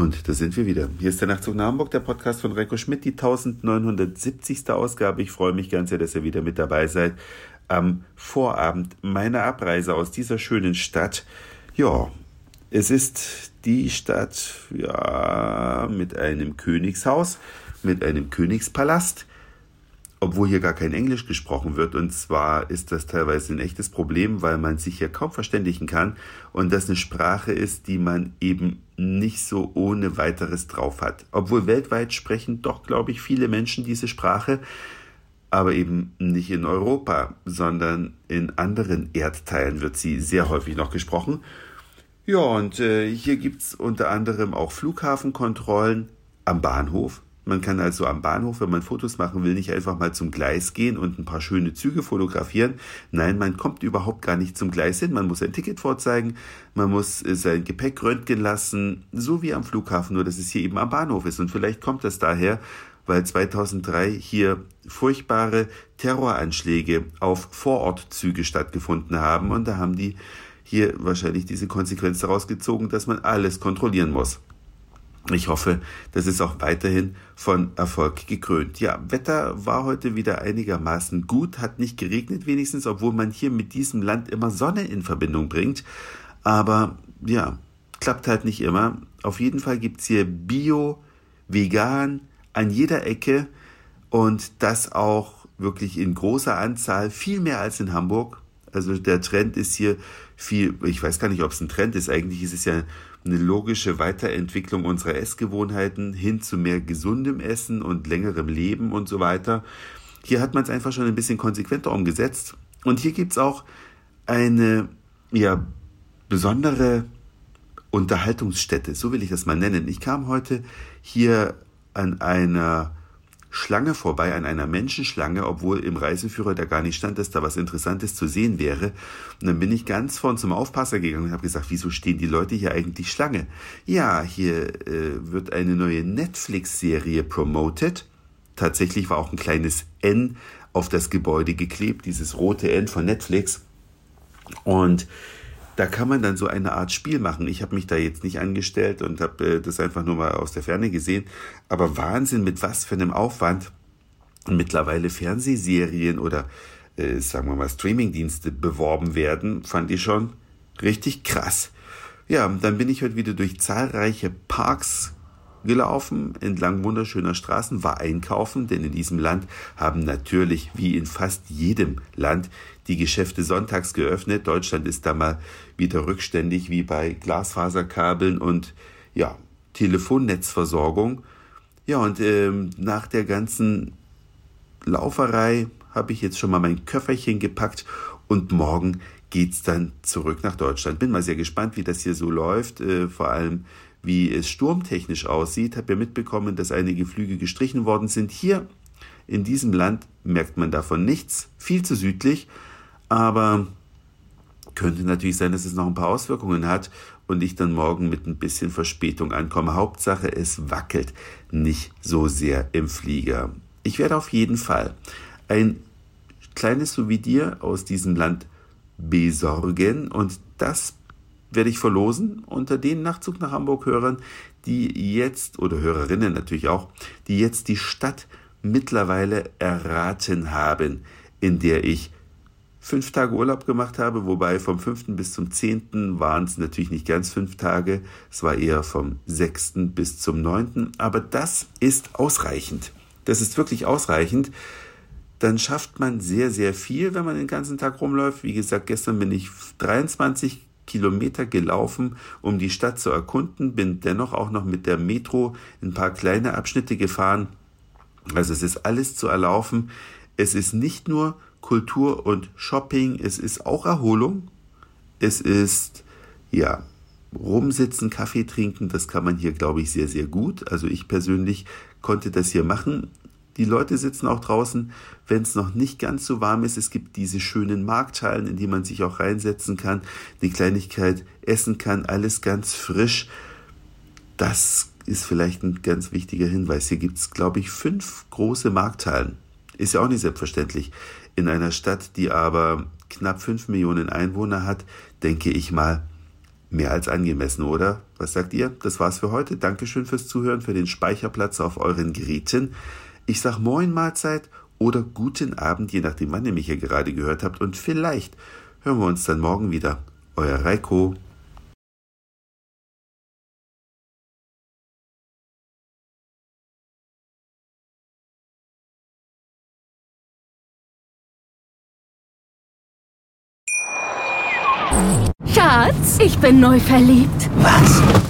Und da sind wir wieder. Hier ist der Nachtzug nach Hamburg, der Podcast von Reiko Schmidt, die 1970. Ausgabe. Ich freue mich ganz sehr, dass ihr wieder mit dabei seid. Am Vorabend meiner Abreise aus dieser schönen Stadt. Ja, es ist die Stadt, ja, mit einem Königshaus, mit einem Königspalast obwohl hier gar kein Englisch gesprochen wird. Und zwar ist das teilweise ein echtes Problem, weil man sich hier kaum verständigen kann und das eine Sprache ist, die man eben nicht so ohne weiteres drauf hat. Obwohl weltweit sprechen doch, glaube ich, viele Menschen diese Sprache, aber eben nicht in Europa, sondern in anderen Erdteilen wird sie sehr häufig noch gesprochen. Ja, und äh, hier gibt's unter anderem auch Flughafenkontrollen am Bahnhof, man kann also am Bahnhof, wenn man Fotos machen will, nicht einfach mal zum Gleis gehen und ein paar schöne Züge fotografieren. Nein, man kommt überhaupt gar nicht zum Gleis hin. Man muss ein Ticket vorzeigen, man muss äh, sein Gepäck röntgen lassen, so wie am Flughafen, nur dass es hier eben am Bahnhof ist. Und vielleicht kommt das daher, weil 2003 hier furchtbare Terroranschläge auf Vorortzüge stattgefunden haben. Und da haben die hier wahrscheinlich diese Konsequenz daraus gezogen, dass man alles kontrollieren muss. Ich hoffe, das ist auch weiterhin von Erfolg gekrönt. Ja, Wetter war heute wieder einigermaßen gut, hat nicht geregnet wenigstens, obwohl man hier mit diesem Land immer Sonne in Verbindung bringt. Aber ja, klappt halt nicht immer. Auf jeden Fall gibt's hier Bio, Vegan an jeder Ecke und das auch wirklich in großer Anzahl, viel mehr als in Hamburg. Also der Trend ist hier viel, ich weiß gar nicht, ob es ein Trend ist, eigentlich ist es ja eine logische Weiterentwicklung unserer Essgewohnheiten hin zu mehr gesundem Essen und längerem Leben und so weiter. Hier hat man es einfach schon ein bisschen konsequenter umgesetzt. Und hier gibt es auch eine ja, besondere Unterhaltungsstätte, so will ich das mal nennen. Ich kam heute hier an einer Schlange vorbei, an einer Menschenschlange, obwohl im Reiseführer da gar nicht stand, dass da was Interessantes zu sehen wäre. Und dann bin ich ganz vorn zum Aufpasser gegangen und habe gesagt, wieso stehen die Leute hier eigentlich Schlange? Ja, hier äh, wird eine neue Netflix-Serie promoted. Tatsächlich war auch ein kleines N auf das Gebäude geklebt, dieses rote N von Netflix. Und da kann man dann so eine Art Spiel machen. Ich habe mich da jetzt nicht angestellt und habe äh, das einfach nur mal aus der Ferne gesehen. Aber Wahnsinn, mit was für einem Aufwand mittlerweile Fernsehserien oder äh, sagen wir mal Streamingdienste beworben werden, fand ich schon richtig krass. Ja, dann bin ich heute wieder durch zahlreiche Parks gelaufen, entlang wunderschöner Straßen, war einkaufen, denn in diesem Land haben natürlich, wie in fast jedem Land, die Geschäfte sonntags geöffnet. Deutschland ist da mal wieder rückständig wie bei Glasfaserkabeln und ja, Telefonnetzversorgung. Ja, und ähm, nach der ganzen Lauferei habe ich jetzt schon mal mein Köfferchen gepackt und morgen geht's dann zurück nach Deutschland. Bin mal sehr gespannt, wie das hier so läuft, äh, vor allem wie es sturmtechnisch aussieht. Habe ja mitbekommen, dass einige Flüge gestrichen worden sind. Hier in diesem Land merkt man davon nichts, viel zu südlich, aber könnte natürlich sein, dass es noch ein paar Auswirkungen hat und ich dann morgen mit ein bisschen Verspätung ankomme. Hauptsache, es wackelt nicht so sehr im Flieger. Ich werde auf jeden Fall ein kleines Souvenir aus diesem Land besorgen und das werde ich verlosen unter den Nachtzug nach Hamburg Hörern, die jetzt, oder Hörerinnen natürlich auch, die jetzt die Stadt mittlerweile erraten haben, in der ich fünf Tage Urlaub gemacht habe, wobei vom fünften bis zum zehnten waren es natürlich nicht ganz fünf Tage, es war eher vom sechsten bis zum neunten, aber das ist ausreichend. Das ist wirklich ausreichend. Dann schafft man sehr, sehr viel, wenn man den ganzen Tag rumläuft. Wie gesagt, gestern bin ich 23 Kilometer gelaufen, um die Stadt zu erkunden, bin dennoch auch noch mit der Metro ein paar kleine Abschnitte gefahren. Also es ist alles zu erlaufen. Es ist nicht nur Kultur und Shopping, es ist auch Erholung. Es ist, ja, rumsitzen, Kaffee trinken, das kann man hier, glaube ich, sehr, sehr gut. Also ich persönlich konnte das hier machen. Die Leute sitzen auch draußen, wenn es noch nicht ganz so warm ist. Es gibt diese schönen Markthallen, in die man sich auch reinsetzen kann, eine Kleinigkeit essen kann, alles ganz frisch. Das ist vielleicht ein ganz wichtiger Hinweis. Hier gibt es, glaube ich, fünf große Markthallen. Ist ja auch nicht selbstverständlich. In einer Stadt, die aber knapp fünf Millionen Einwohner hat, denke ich mal, Mehr als angemessen, oder? Was sagt ihr? Das war's für heute. Dankeschön fürs Zuhören, für den Speicherplatz auf euren Geräten. Ich sag Moin Mahlzeit oder guten Abend, je nachdem, wann ihr mich hier gerade gehört habt. Und vielleicht hören wir uns dann morgen wieder. Euer Reiko. Schatz, ich bin neu verliebt. Was?